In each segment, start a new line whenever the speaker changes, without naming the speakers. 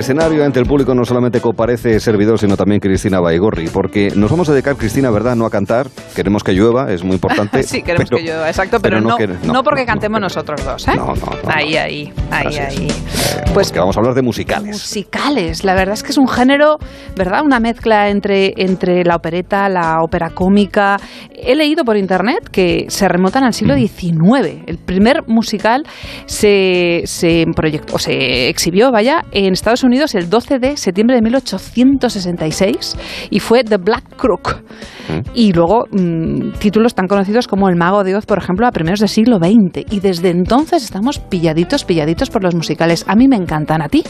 escenario ante el público no solamente comparece servidor, sino también Cristina Baigorri, porque nos vamos a dedicar, Cristina, ¿verdad? No a cantar, queremos que llueva, es muy importante.
sí, queremos que llueva, exacto, pero, no, no, porque cantemos nosotros dos, ¿eh?
No, no.
Ahí, ahí, ahí, ahí.
Eh, pues que vamos a hablar de musicales.
Musicales, la verdad es que es un género, ¿verdad? Una mezcla entre, entre la opereta, la ópera cómica. He leído por internet que se remontan al siglo XIX. El primer musical se, se proyectó, o se exhibió, vaya, en Estados Unidos Unidos el 12 de septiembre de 1866 y fue The Black Crook. Mm. Y luego mm, títulos tan conocidos como El Mago de Oz, por ejemplo, a primeros del siglo XX. Y desde entonces estamos pilladitos, pilladitos por los musicales. A mí me encantan, ¿a ti?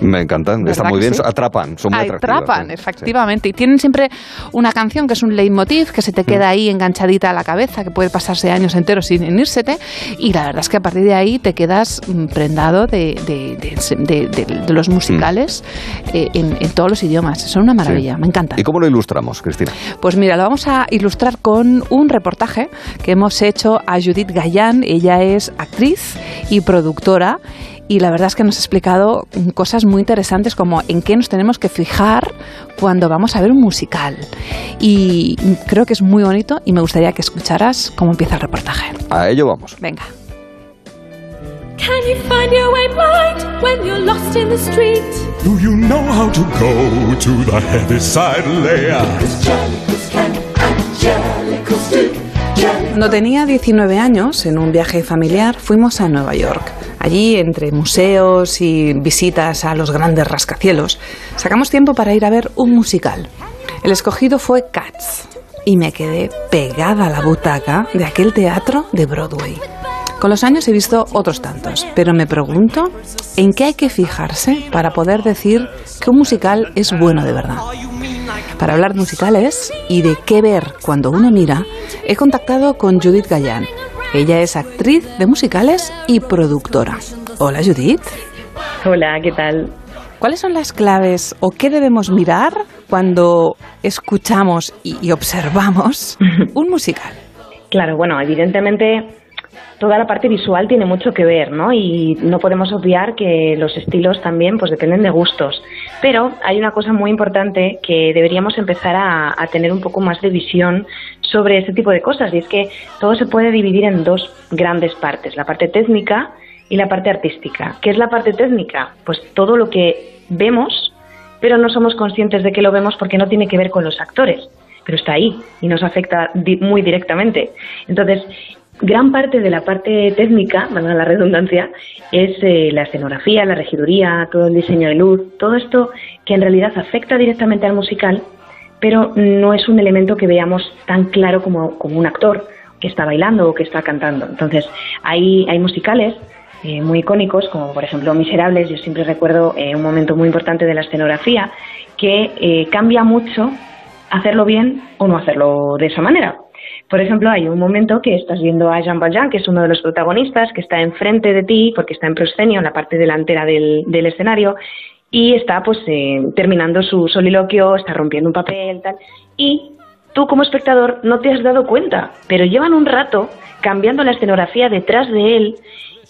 Me encantan, están muy bien, atrapan, son muy
Atrapan, efectivamente. Y tienen siempre una canción que es un leitmotiv que se te queda mm. ahí enganchadita a la cabeza, que puede pasarse años enteros sin irsete. Y la verdad es que a partir de ahí te quedas mm, prendado de, los musicales mm. eh, en, todos los idiomas. Son una maravilla, me encanta.
¿Y cómo lo ilustramos, Cristina?
Pues mira, lo vamos a ilustrar con un reportaje que hemos hecho a Judith Gallán. Ella es actriz y productora y la verdad es que nos ha explicado cosas muy interesantes como en qué nos tenemos que fijar cuando vamos a ver un musical. Y creo que es muy bonito y me gustaría que escucharas cómo empieza el reportaje.
A ello vamos.
Venga. Can you find your way right when you're lost in the street? Do you know how to go to the heavy side layer? Cuando tenía 19 años, en un viaje familiar, fuimos a Nueva York. Allí, entre museos y visitas a los grandes rascacielos, sacamos tiempo para ir a ver un musical. El escogido fue Cats y me quedé pegada a la butaca de aquel teatro de Broadway. Con los años he visto otros tantos, pero me pregunto en qué hay que fijarse para poder decir que un musical es bueno de verdad. Para hablar de musicales y de qué ver cuando uno mira, he contactado con Judith Gallán. Ella es actriz de musicales y productora. Hola Judith.
Hola, ¿qué tal?
¿Cuáles son las claves o qué debemos mirar cuando escuchamos y observamos un musical?
Claro, bueno, evidentemente toda la parte visual tiene mucho que ver, ¿no? Y no podemos obviar que los estilos también pues dependen de gustos. Pero hay una cosa muy importante que deberíamos empezar a, tener un poco más de visión sobre este tipo de cosas y es que todo se puede dividir en dos grandes partes, la parte técnica y la parte artística. ¿Qué es la parte técnica? Pues todo lo que vemos, pero no somos conscientes de que lo vemos porque no tiene que ver con los actores pero está ahí y nos afecta muy directamente. Entonces, Gran parte de la parte técnica, valga la redundancia, es eh, la escenografía, la regiduría, todo el diseño de luz, todo esto que en realidad afecta directamente al musical, pero no es un elemento que veamos tan claro como, como un actor que está bailando o que está cantando. Entonces, hay, hay musicales eh, muy icónicos, como por ejemplo Miserables, yo siempre recuerdo eh, un momento muy importante de la escenografía, que cambia mucho hacerlo bien o no hacerlo de esa manera. Por ejemplo, hay un momento que estás viendo a Jean Valjean, que es uno de los protagonistas, que está enfrente de ti, porque está en proscenio, en la parte delantera del, escenario, y está pues eh, terminando su soliloquio, está rompiendo un papel, tal, y tú como espectador no te has dado cuenta, pero llevan un rato cambiando la escenografía detrás de él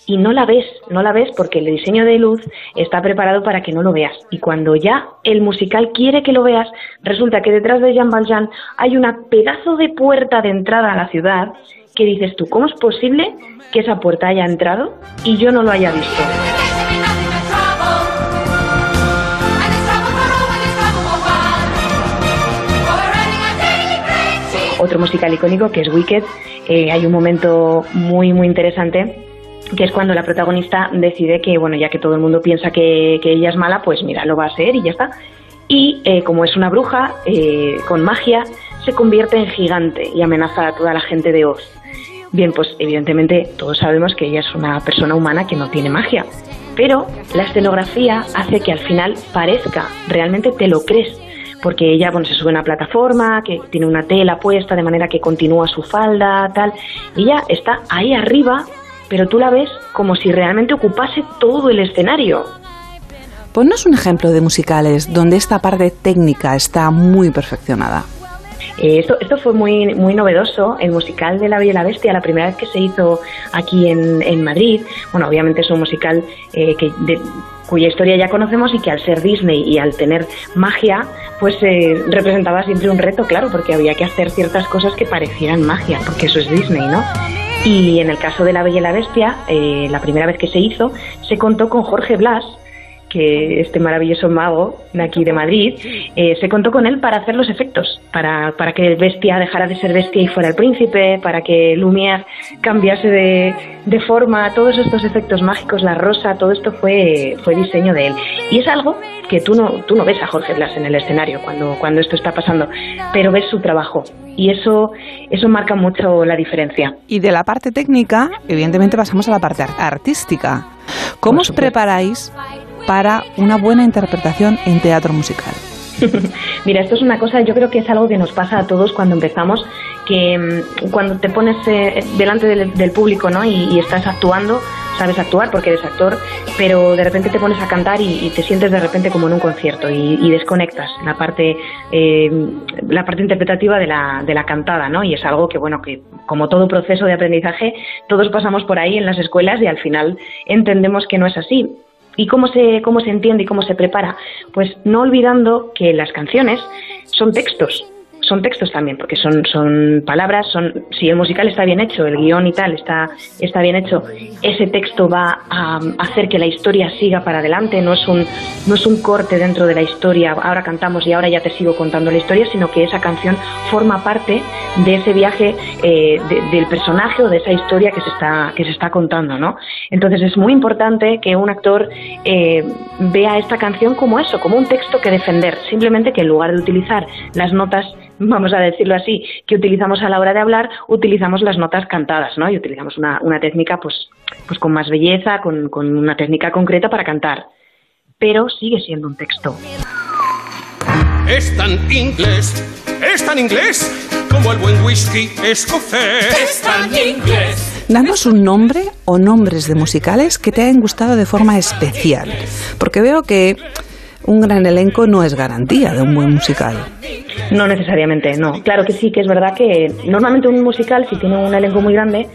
y no la ves, no la ves porque el diseño de luz está preparado para que no lo veas. Y cuando ya el musical quiere que lo veas, resulta que detrás de Jean Valjean hay una pedazo de puerta de entrada a la ciudad que dices tú, ¿cómo es posible que esa puerta haya entrado y yo no lo haya visto? Otro musical icónico que es Wicked, eh, hay un momento muy muy interesante que es cuando la protagonista decide que, bueno, ya que todo el mundo piensa que, ella es mala, pues mira, lo va a ser y ya está. Y eh, como es una bruja, eh, con magia, se convierte en gigante y amenaza a toda la gente de Oz. Bien, pues evidentemente todos sabemos que ella es una persona humana que no tiene magia, pero la escenografía hace que al final parezca, realmente te lo crees, porque ella bueno, se sube a una plataforma, que tiene una tela puesta de manera que continúa su falda, tal, y ella está ahí arriba pero tú la ves como si realmente ocupase todo el escenario.
Ponnos un ejemplo de musicales donde esta parte técnica está muy perfeccionada.
Eh, esto, esto fue muy, muy novedoso, el musical de La Bella y la Bestia, la primera vez que se hizo aquí en, en Madrid. Bueno, obviamente es un musical eh, que cuya historia ya conocemos y que al ser Disney y al tener magia, pues eh, representaba siempre un reto, claro, porque había que hacer ciertas cosas que parecieran magia, porque eso es Disney, ¿no? Y en el caso de La Bella y la Bestia, eh, la primera vez que se hizo, se contó con Jorge Blas, que este maravilloso mago de aquí de Madrid, eh, se contó con él para hacer los efectos, para, para que Bestia dejara de ser Bestia y fuera el príncipe, para que Lumière cambiase de, de, forma, todos estos efectos mágicos, la rosa, todo esto fue, fue diseño de él. Y es algo que tú no, tú no ves a Jorge Blas en el escenario cuando, cuando esto está pasando, pero ves su trabajo. Y eso, eso marca mucho la diferencia.
Y de la parte técnica, evidentemente pasamos a la parte artística. ¿Cómo os preparáis para una buena interpretación en teatro musical?
Mira, esto es una cosa, yo creo que es algo que nos pasa a todos cuando empezamos, que mm, cuando te pones eh, delante del, público ¿no? Y, estás actuando, sabes actuar porque eres actor, pero de repente te pones a cantar y, te sientes de repente como en un concierto y, desconectas la parte, eh, la parte interpretativa de la, de la cantada, ¿no? Y es algo que, bueno, que como todo proceso de aprendizaje, todos pasamos por ahí en las escuelas y al final entendemos que no es así. ¿Y cómo se, cómo se entiende y cómo se prepara? Pues no olvidando que las canciones son textos, son textos también, porque son, son palabras, son, si el musical está bien hecho, el guion y tal está, está bien hecho, ese texto va a hacer que la historia siga para adelante, no es un, no es un corte dentro de la historia, ahora cantamos y ahora ya te sigo contando la historia, sino que esa canción forma parte de ese viaje eh, del personaje o de esa historia que se está, que se está contando, ¿no? Entonces es muy importante que un actor eh, vea esta canción como eso, como un texto que defender, simplemente que en lugar de utilizar las notas vamos a decirlo así, que utilizamos a la hora de hablar, utilizamos las notas cantadas, ¿no? Y utilizamos una, una técnica, pues, pues con más belleza, con, con una técnica concreta para cantar. Pero sigue siendo un texto.
Es tan inglés, es tan inglés como el buen whisky escocés. Es tan
inglés. Danos un nombre o nombres de musicales que te hayan gustado de forma especial. Porque veo que un gran elenco no es garantía de un buen musical.
No necesariamente, no. Claro que sí, que es verdad que normalmente un musical, si tiene un elenco muy grande,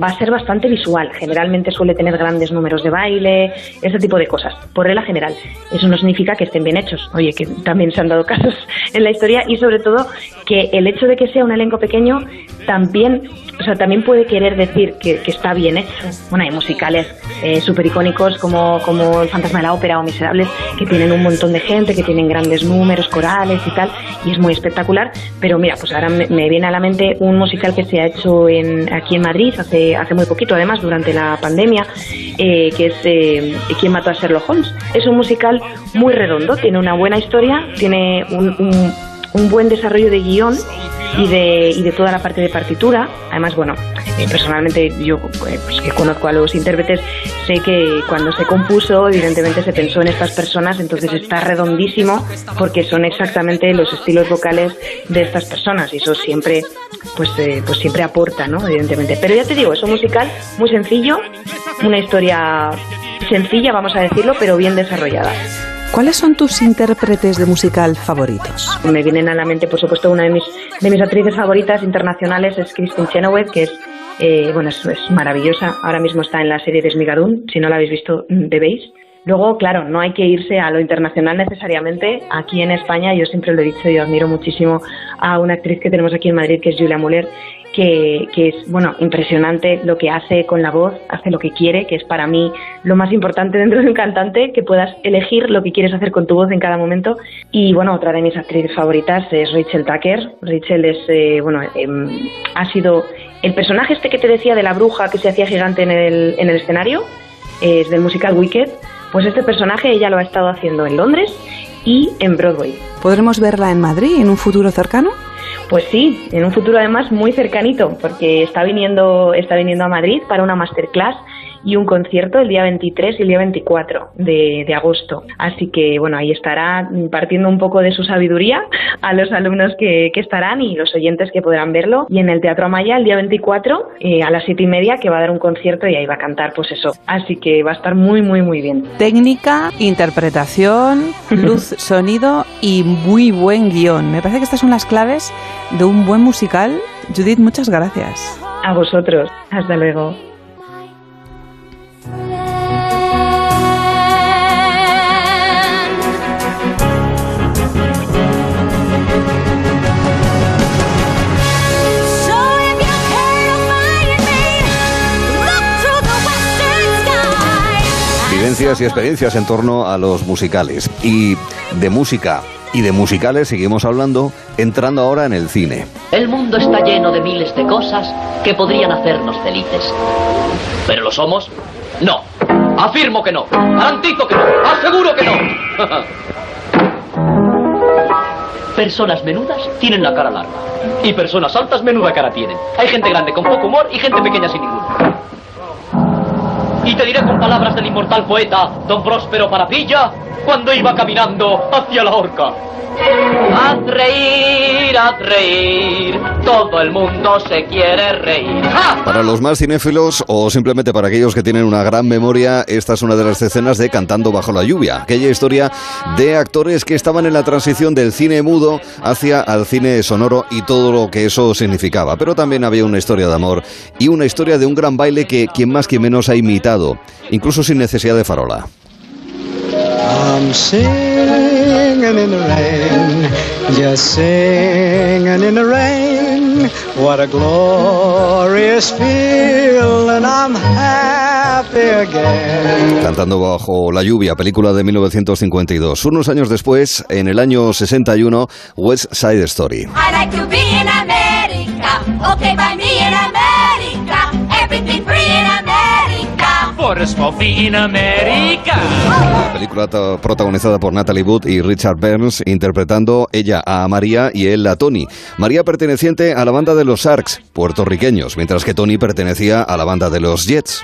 va a ser bastante visual. Generalmente suele tener grandes números de baile, ese tipo de cosas, por regla general. Eso no significa que estén bien hechos. Oye, que también se han dado casos en la historia y sobre todo que el hecho de que sea un elenco pequeño también o sea, también puede querer decir que, está bien hecho. Bueno, hay musicales eh, súper icónicos como, como El Fantasma de la Ópera o Miserables, que tienen un montón de gente, que tienen grandes números, corales y tal, y es muy espectacular. Pero mira, pues ahora me, viene a la mente un musical que se ha hecho en, aquí en Madrid hace, hace muy poquito, además, durante la pandemia, eh, que es eh, ¿Quién mató a Sherlock Holmes? Es un musical muy redondo, tiene una buena historia, tiene un, un, un buen desarrollo de guion y de, y de toda la parte de partitura. Además, bueno, eh, personalmente yo eh, pues, que conozco a los intérpretes, sé que cuando se compuso, evidentemente se pensó en estas personas, entonces está redondísimo porque son exactamente los estilos vocales de estas personas y eso siempre, pues, eh, pues siempre aporta, ¿no? Evidentemente. Pero ya te digo, es un musical muy sencillo, una historia sencilla, vamos a decirlo, pero bien desarrollada.
¿Cuáles son tus intérpretes de musical favoritos?
Me vienen a la mente, por supuesto, una de mis, de mis actrices favoritas internacionales es Kristen Chenoweth, que es, eh, bueno, es, maravillosa. Ahora mismo está en la serie de Smigadun. Si no la habéis visto, debéis. Luego, claro, no hay que irse a lo internacional necesariamente. Aquí en España, yo siempre lo he dicho, yo admiro muchísimo a una actriz que tenemos aquí en Madrid, que es Julia Muller, que, es bueno impresionante lo que hace con la voz, hace lo que quiere, que es para mí lo más importante dentro de un cantante, que puedas elegir lo que quieres hacer con tu voz en cada momento. Y bueno, otra de mis actrices favoritas es Rachel Tucker. Rachel es eh, bueno em, ha sido el personaje este que te decía de la bruja que se hacía gigante en el, en el escenario, es del musical Wicked. Pues este personaje ella lo ha estado haciendo en Londres y en Broadway.
¿Podremos verla en Madrid en un futuro cercano?
Pues sí, en un futuro además muy cercanito, porque está viniendo, está viniendo a Madrid para una masterclass y un concierto el día 23 y el día 24 de, agosto. Así que, bueno, ahí estará impartiendo un poco de su sabiduría a los alumnos que, estarán y los oyentes que podrán verlo. Y en el Teatro Amaya el día 24 eh, a las siete y media que va a dar un concierto y ahí va a cantar, pues eso. Así que va a estar muy, muy, muy bien.
Técnica, interpretación, luz, sonido y muy buen guion. Me parece que estas son las claves de un buen musical. Judith, muchas gracias.
A vosotros. Hasta luego.
Noticias y experiencias en torno a los musicales. Y de música y de musicales seguimos hablando, entrando ahora en el cine.
El mundo está lleno de miles de cosas que podrían hacernos felices. ¿Pero lo somos? No. Afirmo que no. Garantizo que no. Aseguro que no. Personas menudas tienen la cara larga. Y personas altas menuda cara tienen. Hay gente grande con poco humor y gente pequeña sin ninguno. Y te diré con palabras del inmortal poeta Don Próspero Parapilla cuando iba caminando hacia la horca. Haz reír, haz reír, todo el mundo se quiere reír.
Para los más cinéfilos o simplemente para aquellos que tienen una gran memoria, esta es una de las escenas de Cantando bajo la lluvia, aquella historia de actores que estaban en la transición del cine mudo hacia al cine sonoro y todo lo que eso significaba. Pero también había una historia de amor y una historia de un gran baile que quien más quien menos ha imitado, incluso sin necesidad de farola. I'm singing in the rain, just singing in the rain. What a glorious feeling, I'm happy again. Cantando bajo la lluvia, película de 1952. Unos años después, en el año 61, West Side Story. I like to be in America, okay by me in America, everything free in America. La película protagonizada por Natalie Wood y Richard Burns, interpretando ella a María y él a Tony. María perteneciente a la banda de los Sharks, puertorriqueños, mientras que Tony pertenecía a la banda de los Jets.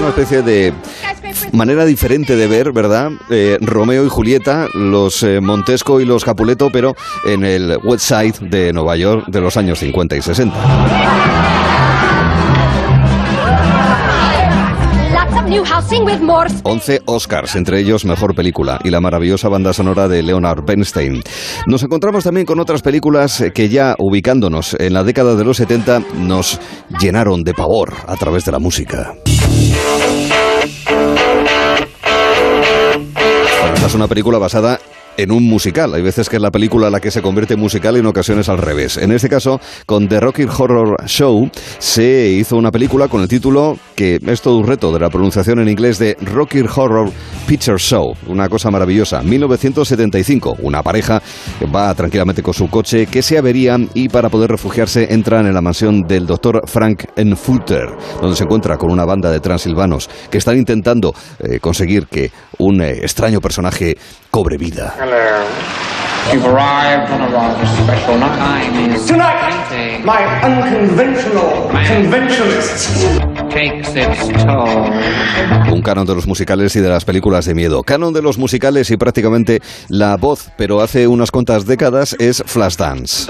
Una especie de manera diferente de ver, ¿verdad? Eh, Romeo y Julieta, los eh, Montesco y los Capuleto, pero en el West Side de Nueva York de los años 50 y 60. 11 Oscars, entre ellos Mejor Película y la maravillosa banda sonora de Leonard Bernstein. Nos encontramos también con otras películas que ya ubicándonos en la década de los 70 nos llenaron de pavor a través de la música. esta es una película basada en un musical. Hay veces que es la película la que se convierte en musical y en ocasiones al revés. En este caso, con The Rocky Horror Show se hizo una película con el título que es todo un reto de la pronunciación en inglés de Rocky Horror Picture Show. Una cosa maravillosa. 1975. Una pareja va tranquilamente con su coche que se avería y para poder refugiarse entran en la mansión del doctor Frank Enfutter, donde se encuentra con una banda de transilvanos que están intentando eh, conseguir que un eh, extraño personaje cobre vida. Hello. You've arrived on a rather special night. Tonight, my unconventional conventionalists takes its toll. Un canon de los musicales y de las películas de miedo. Canon de los musicales y prácticamente la voz, pero hace unas cuantas décadas, es Flashdance.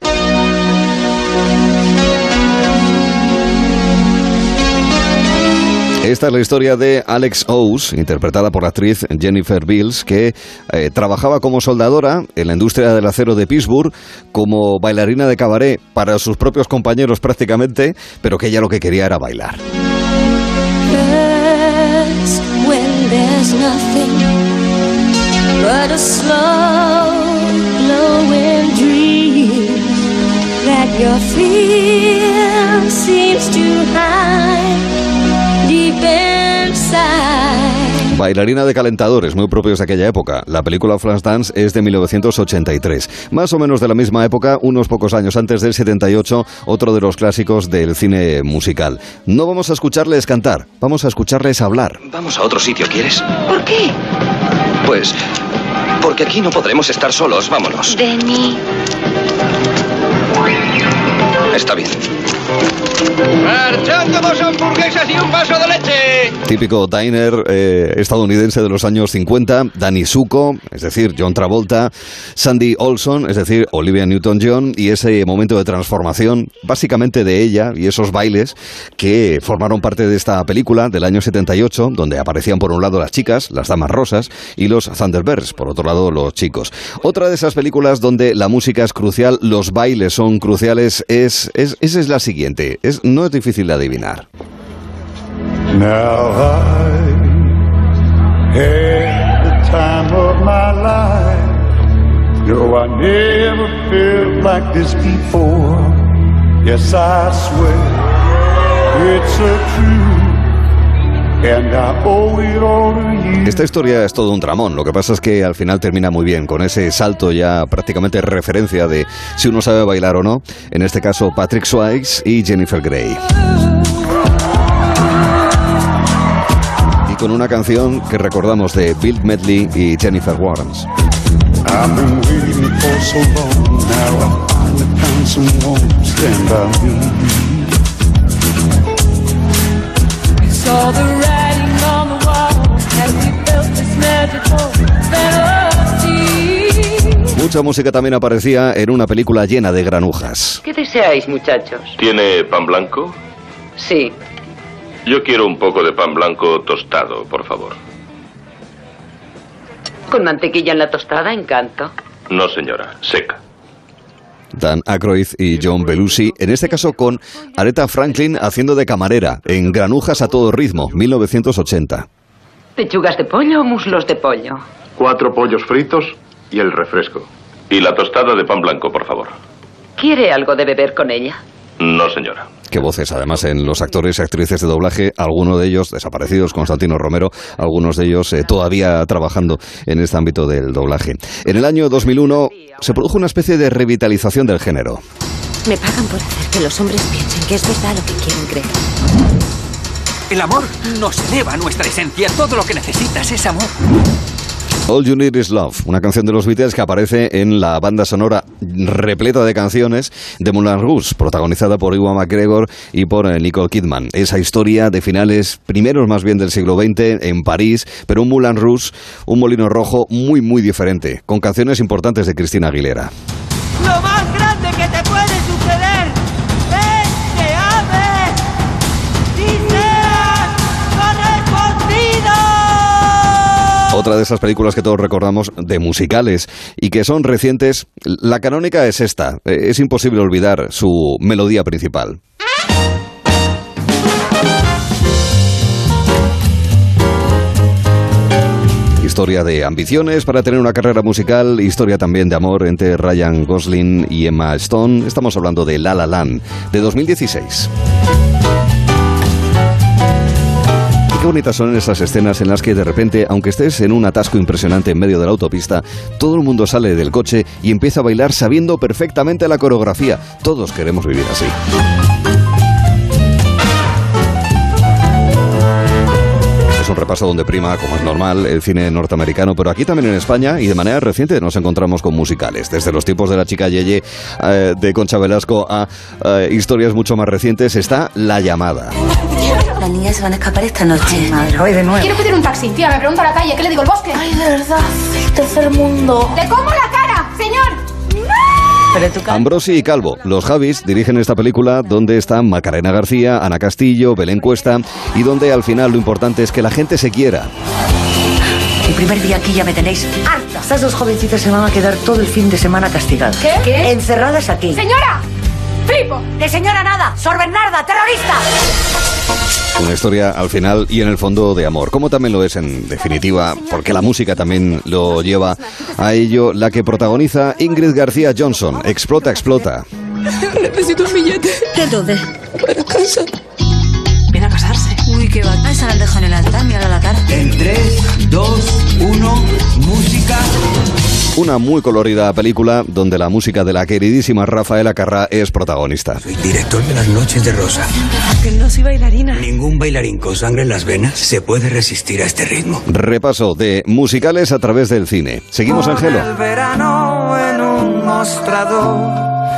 Esta es la historia de Alex Owes, interpretada por la actriz Jennifer Bills, que eh, trabajaba como soldadora en la industria del acero de Pittsburgh, como bailarina de cabaret para sus propios compañeros prácticamente, pero que ella lo que quería era bailar. Bailarina de calentadores, muy propios de aquella época. La película Flashdance es de 1983. Más o menos de la misma época, unos pocos años antes del 78, otro de los clásicos del cine musical. No vamos a escucharles cantar, vamos a escucharles hablar.
Vamos a otro sitio, ¿quieres?
¿Por qué?
Pues porque aquí no podremos estar solos, vámonos.
Denny.
Está bien.
Típico diner eh, estadounidense de los años 50, Danny Zuko, es decir, John Travolta, Sandy Olson, es decir, Olivia Newton-John, y ese momento de transformación, básicamente de ella y esos bailes que formaron parte de esta película del año 78, donde aparecían por un lado las chicas, las damas rosas, y los Thunderbirds, por otro lado los chicos. Otra de esas películas donde la música es crucial, los bailes son cruciales, es, es esa es la siguiente no es difícil de adivinar. Now I had the time of my life. No, I never felt like this before. Yes, I swear it's a truth. Esta historia es todo un tramón, lo que pasa es que al final termina muy bien, con ese salto ya prácticamente referencia de si uno sabe bailar o no, en este caso Patrick Swayze y Jennifer Grey. Y con una canción que recordamos de Bill Medley y Jennifer Warnes. Mucha música también aparecía en una película llena de granujas.
¿Qué deseáis, muchachos?
¿Tiene pan blanco?
Sí.
Yo quiero un poco de pan blanco tostado, por favor.
¿Con mantequilla en la tostada, encanto?
No, señora, seca.
Dan Aykroyd y John Belushi, en este caso con Aretha Franklin haciendo de camarera en Granujas a todo ritmo, 1980.
¿Pechugas de pollo o muslos de pollo?
Cuatro pollos fritos y el refresco. Y la tostada de pan blanco, por favor.
¿Quiere algo de beber con ella?
No, señora.
Qué voces, además, en los actores y actrices de doblaje, algunos de ellos desaparecidos, Constantino Romero, algunos de ellos eh, todavía trabajando en este ámbito del doblaje. En el año 2001 se produjo una especie de revitalización del género.
Me pagan por hacer que los hombres piensen que es verdad lo que quieren creer.
El amor nos eleva nuestra esencia. Todo lo que necesitas es amor.
All You Need Is Love, una canción de los Beatles que aparece en la banda sonora repleta de canciones de Moulin Rouge, protagonizada por Iwan McGregor y por eh, Nicole Kidman. Esa historia de finales primeros más bien del siglo XX en París, pero un Moulin Rouge, un molino rojo muy muy diferente, con canciones importantes de Cristina Aguilera. Otra de esas películas que todos recordamos de musicales y que son recientes, la canónica es esta. Eh, Es imposible olvidar su melodía principal. Historia de ambiciones para tener una carrera musical, historia también de amor entre Ryan Gosling y Emma Stone. Estamos hablando de La La Land, de 2016. Qué bonitas son esas escenas en las que de repente, aunque estés en un atasco impresionante en medio de la autopista, todo el mundo sale del coche y empieza a bailar sabiendo perfectamente la coreografía. Todos queremos vivir así. Es un repaso donde prima, como es normal, el cine norteamericano, pero aquí también en España y de manera reciente nos encontramos con musicales. Desde los tiempos de la chica Yeye eh, de Concha Velasco a eh, historias mucho más recientes está La Llamada.
Las niñas se van a escapar esta noche. madre, hoy de nuevo.
Quiero pedir un taxi. Tía, me pregunto a la calle. ¿Qué le digo? ¿El bosque?
Ay, de verdad, el tercer mundo.
¡Le como la cara, señor!
Ambrosi y Calvo, los Javis, dirigen esta película donde están Macarena García, Ana Castillo, Belén Cuesta y donde al final lo importante es que la gente se quiera.
El primer día aquí ya me tenéis harta. Estas dos jovencitas se van a quedar todo el fin de semana castigadas.
¿Qué? ¿Qué?
Encerradas aquí.
¡Señora! ¡Flipo!
¡De señora nada! ¡Sor Bernarda, terrorista!
Una historia al final y en el fondo de amor, como también lo es en definitiva, porque la música también lo lleva a ello, la que protagoniza Ingrid García Johnson, Explota, Explota.
Necesito un billete.
¿De dónde?
Para casa.
Ah, esa la dejo en el altar, mira la cara.
En 3, 2, 1, música.
Una muy colorida película donde la música de la queridísima Rafaela Carrá es protagonista.
Soy director de las noches de Rosa.
Que no soy bailarina.
Ningún bailarín con sangre en las venas se puede resistir a este ritmo.
Repaso de musicales a través del cine. Seguimos, Angelo.
El verano en un mostrador